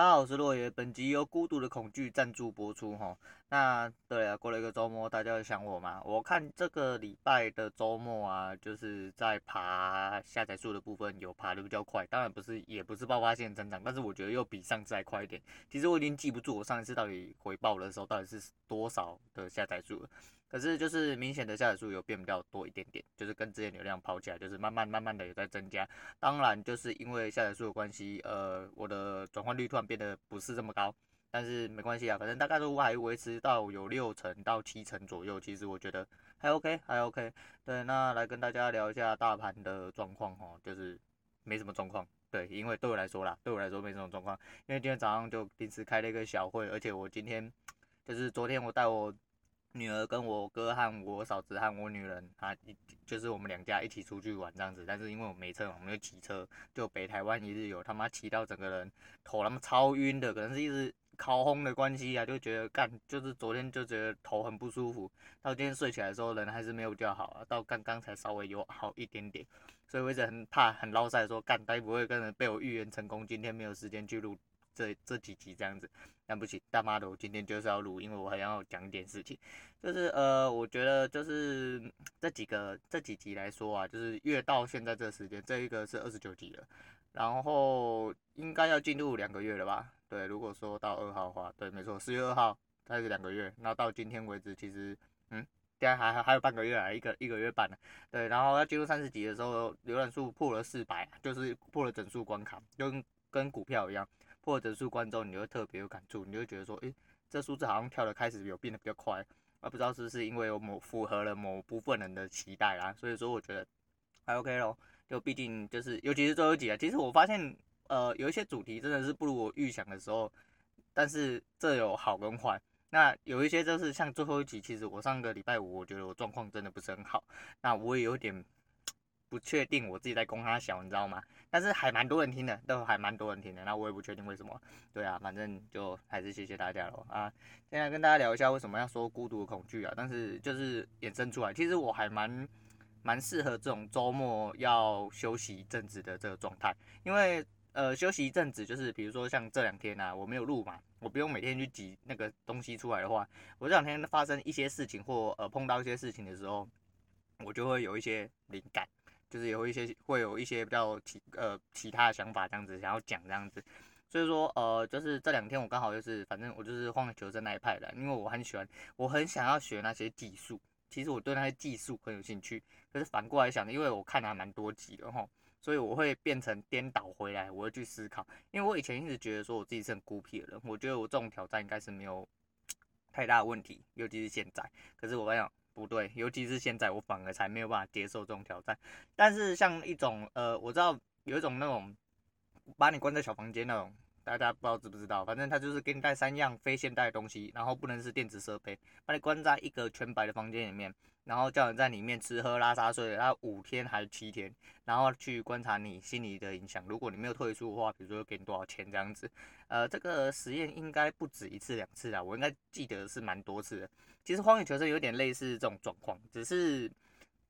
大家好，我是洛爷。本集由孤独的恐惧赞助播出哈。那对啊，过了一个周末，大家有想我吗？我看这个礼拜的周末啊，就是在爬下载数的部分有爬得比较快，当然不是，也不是爆发性增长，但是我觉得又比上次还快一点。其实我已经记不住我上一次到底回报的时候到底是多少的下载数了。可是就是明显的下载数有变比较多一点点，就是跟之前流量跑起来，就是慢慢慢慢的有在增加。当然就是因为下载数的关系，呃，我的转换率突然变得不是这么高，但是没关系啊，反正大概都还维持到有六成到七成左右，其实我觉得还 OK 还 OK。对，那来跟大家聊一下大盘的状况哈，就是没什么状况。对，因为对我来说啦，对我来说没什么状况，因为今天早上就临时开了一个小会，而且我今天就是昨天我带我。女儿跟我哥和我嫂子和我女人啊，一就是我们两家一起出去玩这样子，但是因为我没车，我们就骑车，就北台湾一日游，他妈骑到整个人头他妈超晕的，可能是一直烤烘的关系啊，就觉得干，就是昨天就觉得头很不舒服，到今天睡起来的时候人还是没有比较好啊，到刚刚才稍微有好一点点，所以我一直很怕很捞塞说干，该不会跟人被我预言成功，今天没有时间去录。这这几集这样子，但不行，大妈的，我今天就是要录，因为我还要讲一点事情，就是呃，我觉得就是这几个这几集来说啊，就是越到现在这时间，这一个是二十九集了，然后应该要进入两个月了吧？对，如果说到二号的话，对，没错，四月二号，大概是两个月，那到今天为止，其实嗯，现在还还还有半个月啊，一个一个月半了，对，然后要进入三十集的时候，浏览数破了四百，就是破了整数关卡，就跟跟股票一样。破整数观众，你会特别有感触，你就会觉得说，诶、这数字好像跳的开始有变得比较快，而不知道是不是因为我某符合了某部分人的期待啦，所以说我觉得还 OK 咯，就毕竟就是，尤其是最后一集啊，其实我发现，呃，有一些主题真的是不如我预想的时候，但是这有好跟坏，那有一些就是像最后一集，其实我上个礼拜五，我觉得我状况真的不是很好，那我也有点。不确定我自己在供他小，你知道吗？但是还蛮多人听的，都还蛮多人听的。那我也不确定为什么。对啊，反正就还是谢谢大家喽啊！现在跟大家聊一下为什么要说孤独的恐惧啊？但是就是衍生出来，其实我还蛮蛮适合这种周末要休息一阵子的这个状态，因为呃休息一阵子就是比如说像这两天啊，我没有录嘛，我不用每天去挤那个东西出来的话，我这两天发生一些事情或呃碰到一些事情的时候，我就会有一些灵感。就是有一些会有一些比较其呃其他的想法这样子想要讲这样子，所以说呃就是这两天我刚好就是反正我就是荒野求生那一派的，因为我很喜欢，我很想要学那些技术，其实我对那些技术很有兴趣，可是反过来想，因为我看了还蛮多集的齁，所以我会变成颠倒回来，我会去思考，因为我以前一直觉得说我自己是很孤僻的人，我觉得我这种挑战应该是没有 太大的问题，尤其是现在，可是我跟你讲。不对，尤其是现在，我反而才没有办法接受这种挑战。但是像一种呃，我知道有一种那种把你关在小房间那种，大家不知道知不知道？反正他就是给你带三样非现代的东西，然后不能是电子设备，把你关在一个全白的房间里面，然后叫你在里面吃喝拉撒睡，然后五天还是七天，然后去观察你心理的影响。如果你没有退出的话，比如说给你多少钱这样子。呃，这个实验应该不止一次两次啊，我应该记得是蛮多次的。其实荒野求生有点类似这种状况，只是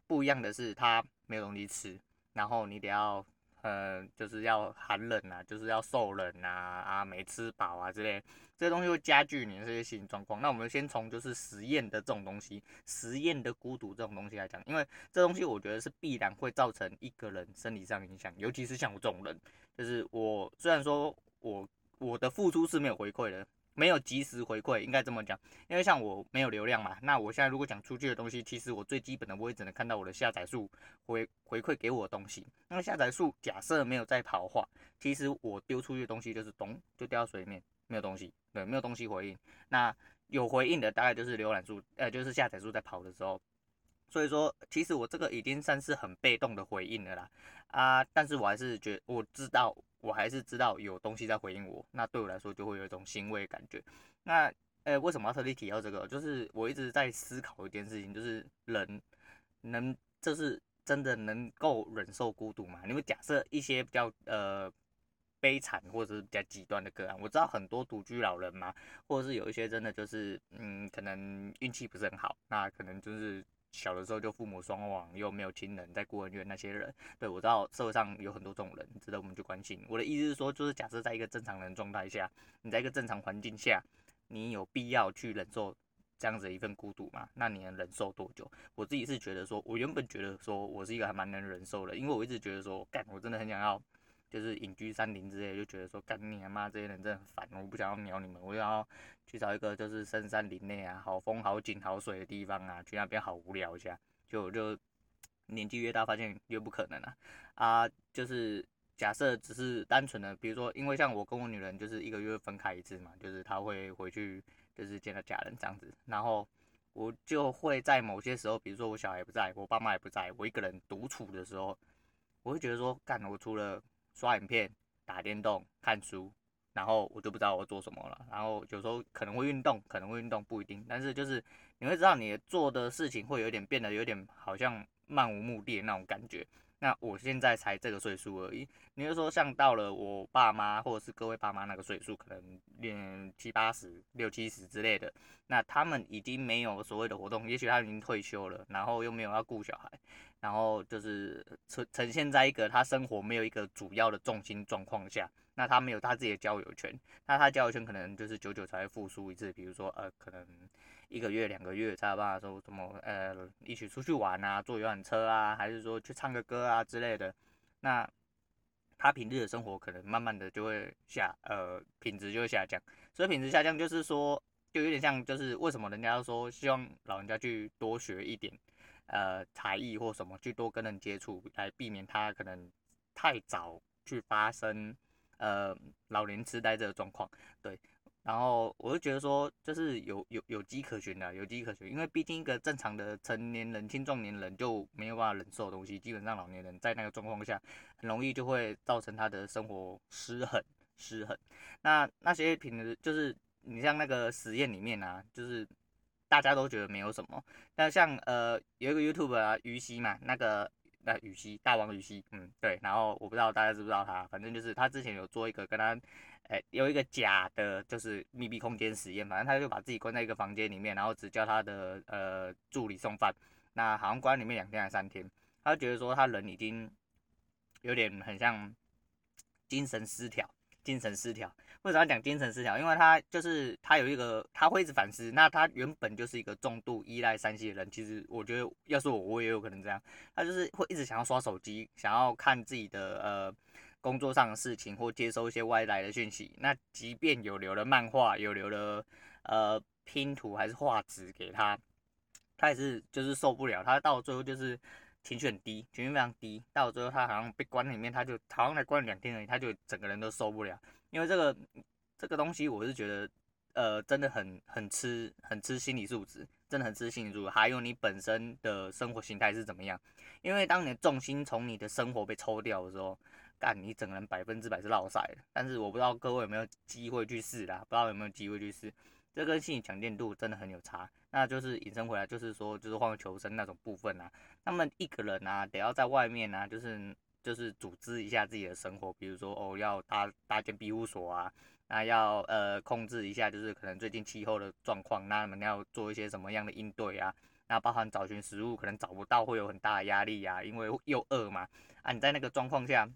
不一样的是，它没有东西吃，然后你得要，呃，就是要寒冷啊，就是要受冷啊，啊，没吃饱啊之类，这些东西会加剧你的这些心理状况。那我们先从就是实验的这种东西，实验的孤独这种东西来讲，因为这东西我觉得是必然会造成一个人生理上影响，尤其是像我这种人，就是我虽然说我我的付出是没有回馈的。没有及时回馈，应该这么讲，因为像我没有流量嘛，那我现在如果讲出去的东西，其实我最基本的我也只能看到我的下载数回回馈给我的东西。那下载数假设没有在跑的话，其实我丢出去的东西就是咚就掉到水里面，没有东西，对，没有东西回应。那有回应的大概就是浏览数，呃，就是下载数在跑的时候。所以说，其实我这个已经算是很被动的回应了啦，啊，但是我还是觉我知道。我还是知道有东西在回应我，那对我来说就会有一种欣慰的感觉。那，诶、欸，为什么要特地提到这个？就是我一直在思考一件事情，就是人能，就是真的能够忍受孤独吗？你们假设一些比较呃悲惨或者是比较极端的个案，我知道很多独居老人嘛，或者是有一些真的就是嗯，可能运气不是很好，那可能就是小的时候就父母双亡，又没有亲人在孤儿院那些人，对，我知道社会上有很多这种人值得我们去关心。我的意思是说，就是假设在一个正常人状态下，你在一个正常环境下，你有必要去忍受这样子一份孤独吗？那你能忍受多久？我自己是觉得说，我原本觉得说我是一个还蛮能忍受的，因为我一直觉得说，干，我真的很想要。就是隐居山林之类，就觉得说干你妈这些人真的很烦，我不想要鸟你们，我想要去找一个就是深山林内啊，好风好景好水的地方啊，去那边好无聊一下。就就年纪越大，发现越不可能啊啊！就是假设只是单纯的，比如说，因为像我跟我女人就是一个月分开一次嘛，就是她会回去就是见到家人这样子，然后我就会在某些时候，比如说我小孩不在，我爸妈也不在，我一个人独处的时候，我会觉得说干，我除了刷影片、打电动、看书，然后我就不知道我做什么了。然后有时候可能会运动，可能会运动不一定，但是就是你会知道你做的事情会有点变得有点好像漫无目的的那种感觉。那我现在才这个岁数而已，你就说像到了我爸妈或者是各位爸妈那个岁数，可能练七八十、六七十之类的，那他们已经没有所谓的活动，也许他已经退休了，然后又没有要顾小孩。然后就是呈呈现在一个他生活没有一个主要的重心状况下，那他没有他自己的交友圈，那他交友圈可能就是久久才会复苏一次，比如说呃可能一个月两个月才有办法说什么呃一起出去玩啊，坐游览车啊，还是说去唱个歌啊之类的，那他平日的生活可能慢慢的就会下呃品质就会下降，所以品质下降就是说就有点像就是为什么人家说希望老人家去多学一点。呃，才艺或什么，去多跟人接触，来避免他可能太早去发生呃老年痴呆这个状况。对，然后我就觉得说，就是有有有迹可循的，有迹可循，因为毕竟一个正常的成年人、青壮年人就没有办法忍受的东西，基本上老年人在那个状况下，很容易就会造成他的生活失衡、失衡。那那些平时就是你像那个实验里面啊，就是。大家都觉得没有什么，但像呃有一个 YouTube 啊，于西嘛，那个那禹西大王禹西，嗯对，然后我不知道大家知不知道他，反正就是他之前有做一个跟他，哎、有一个假的，就是密闭空间实验，反正他就把自己关在一个房间里面，然后只叫他的呃助理送饭，那好像关里面两天还是三天，他就觉得说他人已经有点很像精神失调。精神失调，为什么要讲精神失调？因为他就是他有一个，他会一直反思。那他原本就是一个重度依赖 3C 的人，其实我觉得，要是我，我也有可能这样。他就是会一直想要刷手机，想要看自己的呃工作上的事情，或接收一些外来的讯息。那即便有留了漫画，有留了呃拼图还是画纸给他，他也是就是受不了。他到最后就是。情绪很低，情绪非常低，到最后他好像被关里面，他就好像才关了两天而已，他就整个人都受不了。因为这个这个东西，我是觉得，呃，真的很很吃很吃心理素质，真的很吃心理素质，还有你本身的生活形态是怎么样。因为当你的重心从你的生活被抽掉的时候，干你整个人百分之百是落赛的。但是我不知道各位有没有机会去试啦，不知道有没有机会去试。这跟心理强健度真的很有差，那就是引申回来，就是说，就是换位求生那种部分啊。那么一个人啊，得要在外面啊，就是就是组织一下自己的生活，比如说哦，要搭搭建庇护所啊，那要呃控制一下，就是可能最近气候的状况，那你们要做一些什么样的应对啊？那包含找寻食物，可能找不到会有很大的压力啊，因为又饿嘛。啊，你在那个状况下。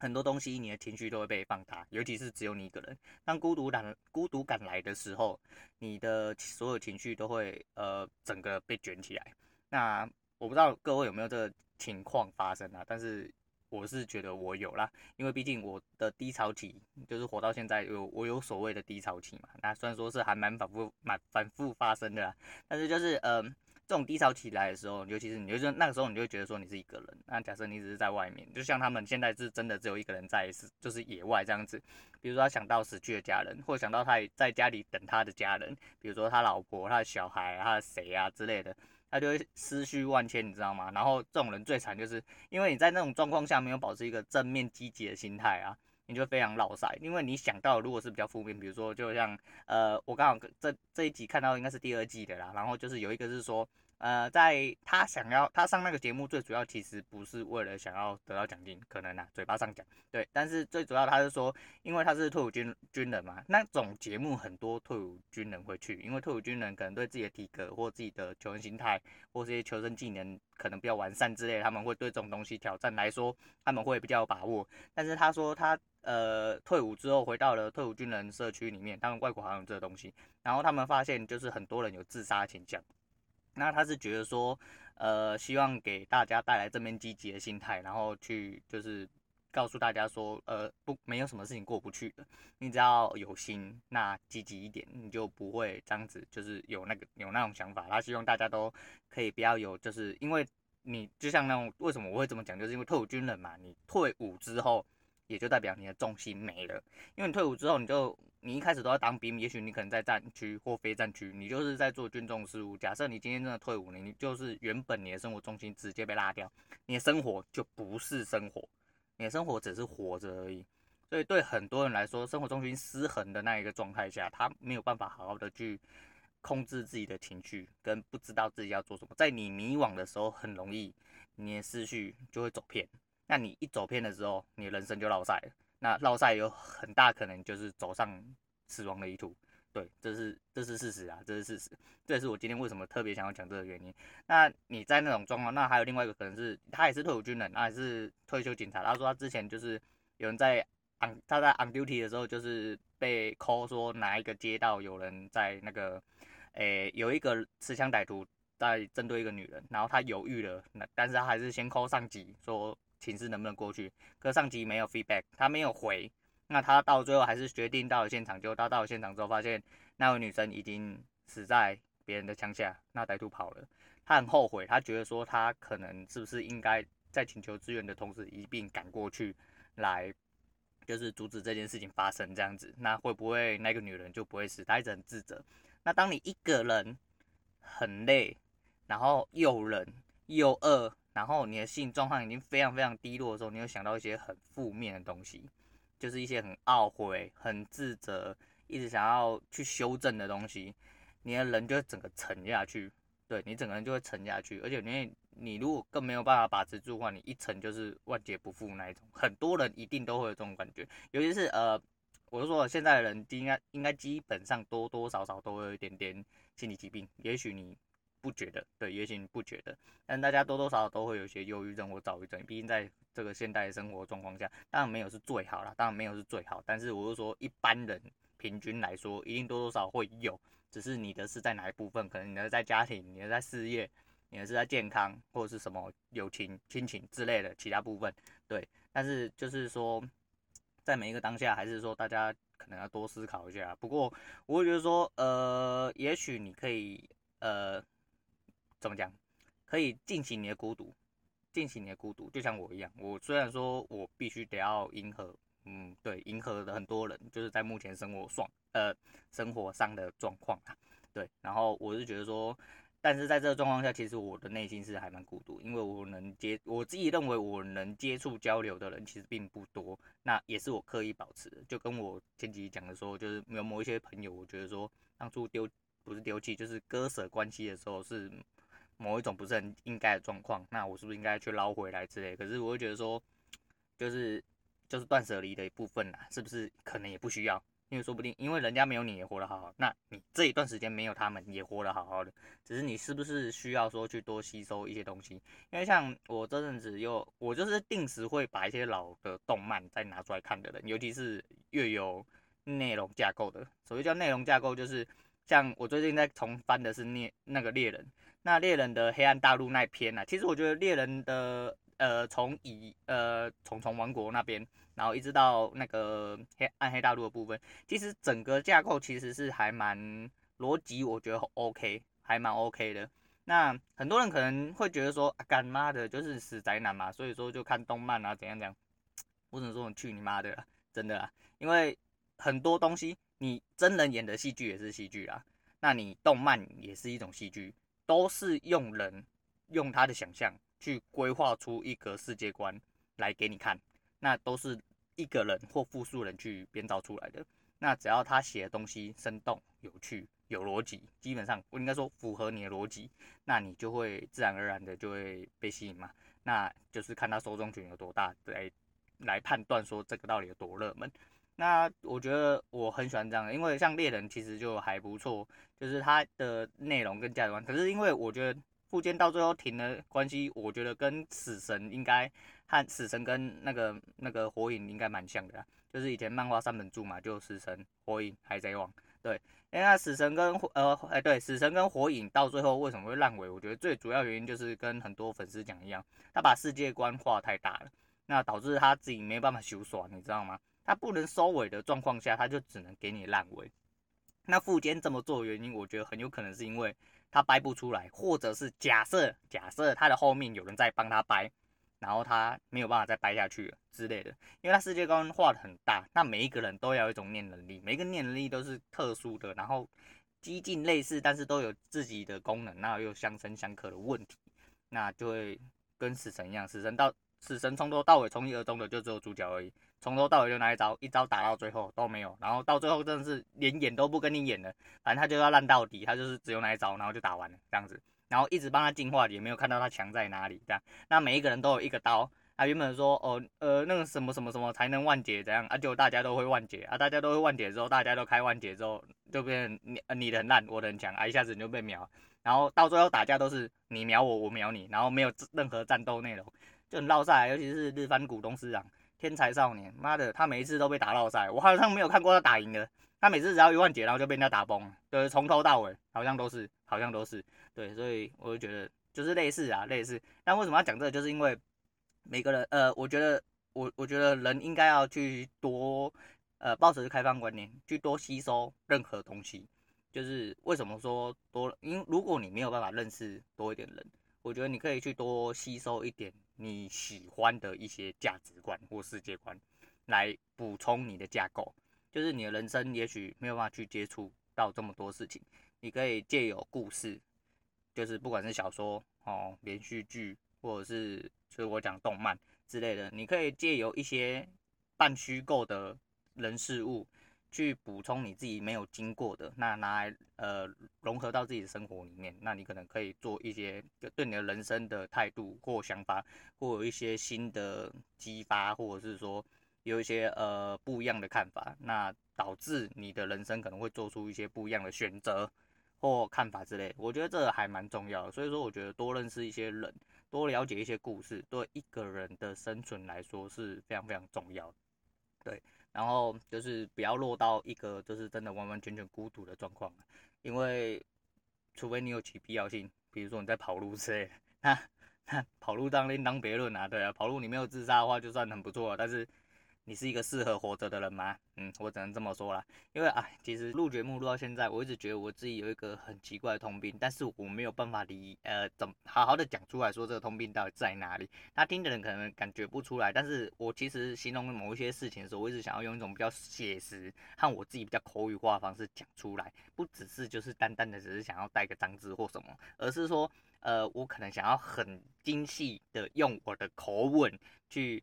很多东西，你的情绪都会被放大，尤其是只有你一个人。当孤独感孤独感来的时候，你的所有情绪都会呃整个被卷起来。那我不知道各位有没有这个情况发生啊？但是我是觉得我有啦，因为毕竟我的低潮期就是活到现在有我有所谓的低潮期嘛。那虽然说是还蛮反复蛮反复发生的啦，但是就是呃。这种低潮起来的时候，尤其是你就是那个时候，你就会觉得说你是一个人。那假设你只是在外面，就像他们现在是真的只有一个人在，是就是野外这样子。比如说他想到死去的家人，或者想到他在家里等他的家人，比如说他老婆、他的小孩、他的谁啊之类的，他就会思绪万千，你知道吗？然后这种人最惨，就是因为你在那种状况下没有保持一个正面积极的心态啊，你就非常落赛。因为你想到如果是比较负面，比如说就像呃，我刚好这这一集看到应该是第二季的啦，然后就是有一个是说。呃，在他想要他上那个节目，最主要其实不是为了想要得到奖金，可能啊，嘴巴上讲对，但是最主要他是说，因为他是退伍军军人嘛，那种节目很多退伍军人会去，因为退伍军人可能对自己的体格或自己的求生心态或这些求生技能可能比较完善之类，他们会对这种东西挑战来说，他们会比较有把握。但是他说他呃退伍之后回到了退伍军人社区里面，他们外国好像有这个东西，然后他们发现就是很多人有自杀倾向。那他是觉得说，呃，希望给大家带来正面积极的心态，然后去就是告诉大家说，呃，不，没有什么事情过不去的，你只要有心，那积极一点，你就不会这样子，就是有那个有那种想法。他希望大家都可以不要有，就是因为你就像那种为什么我会这么讲，就是因为退伍军人嘛，你退伍之后，也就代表你的重心没了，因为你退伍之后你就。你一开始都要当兵，也许你可能在战区或非战区，你就是在做军中事务。假设你今天真的退伍了，你就是原本你的生活重心直接被拉掉，你的生活就不是生活，你的生活只是活着而已。所以对很多人来说，生活重心失衡的那一个状态下，他没有办法好好的去控制自己的情绪，跟不知道自己要做什么。在你迷惘的时候，很容易你的思绪就会走偏。那你一走偏的时候，你人生就落赛。那落赛有很大可能就是走上死亡的一途，对，这是这是事实啊，这是事实，这也是我今天为什么特别想要讲这个原因。那你在那种状况，那还有另外一个可能是，他也是退伍军人，他也是退休警察。他说他之前就是有人在 on 他在 on duty 的时候，就是被 call 说哪一个街道有人在那个，诶、有一个持枪歹徒在针对一个女人，然后他犹豫了，那但是他还是先 call 上级说。寝室能不能过去？可上级没有 feedback，他没有回。那他到最后还是决定到了现场。就他到了现场之后，发现那位女生已经死在别人的枪下，那歹徒跑了。他很后悔，他觉得说他可能是不是应该在请求支援的同时一并赶过去，来就是阻止这件事情发生这样子。那会不会那个女人就不会死？他一直很自责。那当你一个人很累，然后又冷又饿。然后你的心状况已经非常非常低落的时候，你会想到一些很负面的东西，就是一些很懊悔、很自责、一直想要去修正的东西，你的人就会整个沉下去，对，你整个人就会沉下去，而且你你如果更没有办法把持住的话，你一沉就是万劫不复那一种。很多人一定都会有这种感觉，尤其是呃，我就说现在的人应该应该基本上多多少少都会有一点点心理疾病，也许你。不觉得，对，也许你不觉得，但大家多多少少都会有一些忧郁症或躁郁症。毕竟在这个现代生活状况下，当然没有是最好啦，当然没有是最好。但是我是说，一般人平均来说，一定多多少少会有，只是你的是在哪一部分，可能你的在家庭，你的在事业，你的是在健康，或者是什么友情、亲情之类的其他部分，对。但是就是说，在每一个当下，还是说大家可能要多思考一下。不过我会觉得说，呃，也许你可以，呃。怎么讲？可以尽情你的孤独，尽情你的孤独，就像我一样。我虽然说我必须得要迎合，嗯，对，迎合的很多人，就是在目前生活爽，呃，生活上的状况啊，对。然后我是觉得说，但是在这个状况下，其实我的内心是还蛮孤独，因为我能接，我自己认为我能接触交流的人其实并不多。那也是我刻意保持的，就跟我前几集讲的说，就是有某一些朋友，我觉得说当初丢不是丢弃，就是割舍关系的时候是。某一种不是很应该的状况，那我是不是应该去捞回来之类？可是我会觉得说，就是就是断舍离的一部分啦，是不是可能也不需要？因为说不定因为人家没有你也活得好好，那你这一段时间没有他们也活得好好的，只是你是不是需要说去多吸收一些东西？因为像我这阵子又我就是定时会把一些老的动漫再拿出来看的人，尤其是越有内容架构的。所谓叫内容架构，就是像我最近在重翻的是猎那个猎人。那猎人的黑暗大陆那篇呢、啊？其实我觉得猎人的呃，从以呃虫虫王国那边，然后一直到那个黑暗黑大陆的部分，其实整个架构其实是还蛮逻辑，我觉得 OK，还蛮 OK 的。那很多人可能会觉得说，啊、干妈的就是死宅男嘛，所以说就看动漫啊，怎样怎样。我只能说你去你妈的啦，真的啦，因为很多东西你真人演的戏剧也是戏剧啦，那你动漫也是一种戏剧。都是用人用他的想象去规划出一个世界观来给你看，那都是一个人或复数人去编造出来的。那只要他写的东西生动、有趣、有逻辑，基本上我应该说符合你的逻辑，那你就会自然而然的就会被吸引嘛。那就是看他受众群有多大，来来判断说这个到底有多热门。那我觉得我很喜欢这样的，因为像猎人其实就还不错，就是它的内容跟价值观。可是因为我觉得富坚到最后停了关系，我觉得跟死神应该和死神跟那个那个火影应该蛮像的。就是以前漫画三本柱嘛，就死神、火影、海贼王，对。因为那死神跟呃，哎、对，死神跟火影到最后为什么会烂尾？我觉得最主要原因就是跟很多粉丝讲一样，他把世界观画太大了，那导致他自己没办法修爽，你知道吗？他不能收尾的状况下，他就只能给你烂尾。那富坚这么做的原因，我觉得很有可能是因为他掰不出来，或者是假设假设他的后面有人在帮他掰。然后他没有办法再掰下去了之类的，因为他世界观画的很大，那每一个人都要有一种念能力，每个念能力都是特殊的，然后几近类似，但是都有自己的功能，那又相生相克的问题，那就会跟死神一样，死神到死神从头到尾从一而终的就只有主角而已，从头到尾就那一招，一招打到最后都没有，然后到最后真的是连演都不跟你演了，反正他就要烂到底，他就是只有那一招，然后就打完了这样子。然后一直帮他进化，也没有看到他强在哪里，这样。那每一个人都有一个刀，他原本说，哦，呃，那个什么什么什么才能万劫，这样啊，就大家都会万劫啊，大家都会万劫之后，大家都开万劫之后，就变成你你的很烂，我的很强啊，一下子你就被秒。然后到最后打架都是你秒我，我秒你，然后没有任何战斗内容，就很烙赛。尤其是日番股东师长，天才少年，妈的，他每一次都被打到赛，我好像没有看过他打赢的。他每次只要一万劫，然后就被人家打崩，就是从头到尾好像都是，好像都是，对，所以我就觉得就是类似啊，类似。但为什么要讲这个？就是因为每个人，呃，我觉得我我觉得人应该要去多，呃，抱持开放观念，去多吸收任何东西。就是为什么说多？因如果你没有办法认识多一点人，我觉得你可以去多吸收一点你喜欢的一些价值观或世界观，来补充你的架构。就是你的人生也许没有办法去接触到这么多事情，你可以借由故事，就是不管是小说哦、连续剧，或者是就是我讲动漫之类的，你可以借由一些半虚构的人事物去补充你自己没有经过的，那拿来呃融合到自己的生活里面，那你可能可以做一些对你的人生的态度或想法，或有一些新的激发，或者是说。有一些呃不一样的看法，那导致你的人生可能会做出一些不一样的选择或看法之类，我觉得这还蛮重要的。所以说，我觉得多认识一些人，多了解一些故事，对一个人的生存来说是非常非常重要的。对，然后就是不要落到一个就是真的完完全全孤独的状况，因为除非你有其必要性，比如说你在跑路之类的，那那跑路当另当别论啊。对啊，跑路你没有自杀的话，就算很不错了，但是。你是一个适合活着的人吗？嗯，我只能这么说啦。因为啊，其实录节目录到现在，我一直觉得我自己有一个很奇怪的通病，但是我没有办法理呃，怎么好好的讲出来说这个通病到底在哪里。他听的人可能感觉不出来，但是我其实形容某一些事情的时候，我一直想要用一种比较写实和我自己比较口语化的方式讲出来，不只是就是单单的只是想要带个脏字或什么，而是说呃，我可能想要很精细的用我的口吻去。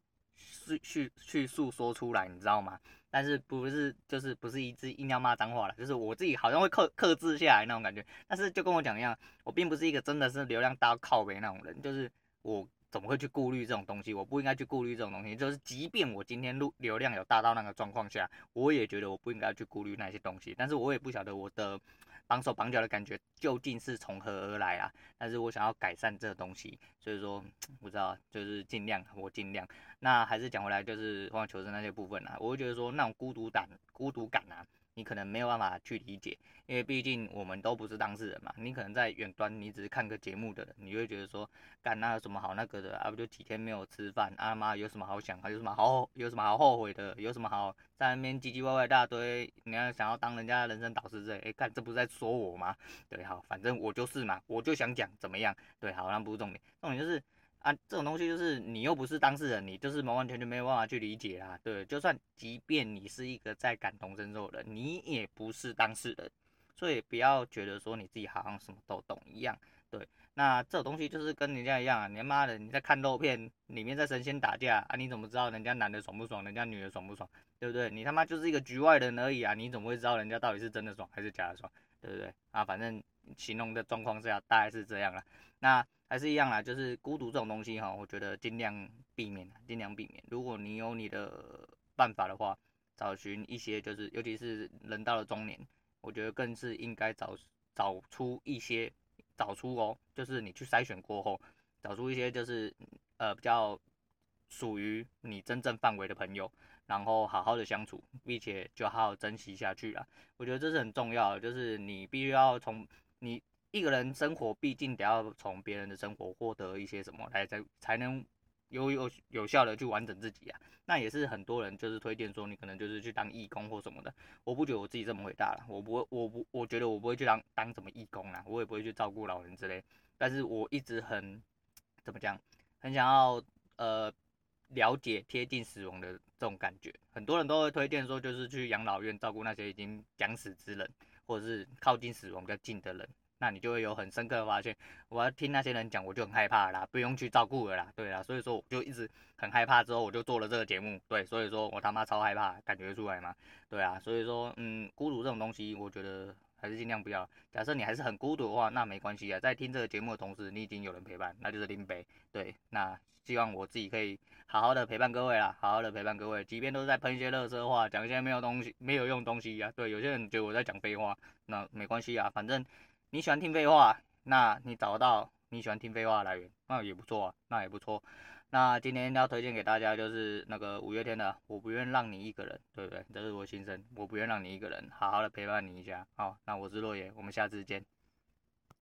去去去诉说出来，你知道吗？但是不是就是不是一直硬要骂脏话了，就是我自己好像会克克制下来那种感觉。但是就跟我讲一样，我并不是一个真的是流量大靠北那种人，就是我怎么会去顾虑这种东西？我不应该去顾虑这种东西。就是即便我今天录流量有大到那个状况下，我也觉得我不应该去顾虑那些东西。但是我也不晓得我的。绑手绑脚的感觉究竟是从何而来啊？但是我想要改善这个东西，所以说不知道，就是尽量，我尽量。那还是讲回来，就是荒野求生那些部分啊，我会觉得说那种孤独感，孤独感啊。你可能没有办法去理解，因为毕竟我们都不是当事人嘛。你可能在远端，你只是看个节目的人，你会觉得说，干那有什么好那个的啊？不就几天没有吃饭啊妈，有什么好想？还有什么好有什么好后悔的？有什么好在那边唧唧歪歪一大堆？你要想要当人家的人生导师之类？哎，看这不是在说我吗？对，好，反正我就是嘛，我就想讲怎么样？对，好，那不是重点，重点就是。啊，这种东西就是你又不是当事人，你就是完完全全没有办法去理解啦。对，就算即便你是一个在感同身受的，你也不是当事人，所以不要觉得说你自己好像什么都懂一样。对，那这种东西就是跟人家一样啊，你他妈的你在看肉片，里面在神仙打架啊，你怎么知道人家男的爽不爽，人家女的爽不爽，对不对？你他妈就是一个局外人而已啊，你怎么会知道人家到底是真的爽还是假的爽，对不对？啊，反正形容的状况下大概是这样了。那还是一样啦，就是孤独这种东西哈，我觉得尽量避免，尽量避免。如果你有你的办法的话，找寻一些就是，尤其是人到了中年，我觉得更是应该找找出一些，找出哦，就是你去筛选过后，找出一些就是呃比较属于你真正范围的朋友，然后好好的相处，并且就好好珍惜下去啦。我觉得这是很重要的，就是你必须要从你一个人生活，毕竟得要从别人的生活获得一些什么来才才能。有有有效的去完整自己啊，那也是很多人就是推荐说你可能就是去当义工或什么的。我不觉得我自己这么伟大了，我不会，我不，我觉得我不会去当当什么义工啦，我也不会去照顾老人之类。但是我一直很怎么讲，很想要呃了解贴近死亡的这种感觉。很多人都会推荐说，就是去养老院照顾那些已经将死之人，或者是靠近死亡比较近的人。那你就会有很深刻的发现，我要听那些人讲，我就很害怕啦，不用去照顾了啦，对啦，所以说我就一直很害怕，之后我就做了这个节目，对，所以说我他妈超害怕，感觉出来吗？对啊，所以说，嗯，孤独这种东西，我觉得还是尽量不要。假设你还是很孤独的话，那没关系啊，在听这个节目的同时，你已经有人陪伴，那就是林北，对，那希望我自己可以好好的陪伴各位啦，好好的陪伴各位，即便都是在喷一些垃圾话，讲一些没有东西、没有用东西呀、啊，对，有些人觉得我在讲废话，那没关系啊，反正。你喜欢听废话，那你找到你喜欢听废话的来源，那也不错啊，那也不错。那今天要推荐给大家就是那个五月天的《我不愿让你一个人》，对不对？这是我心声，我不愿让你一个人，好好的陪伴你一下。好，那我是洛野，我们下次见。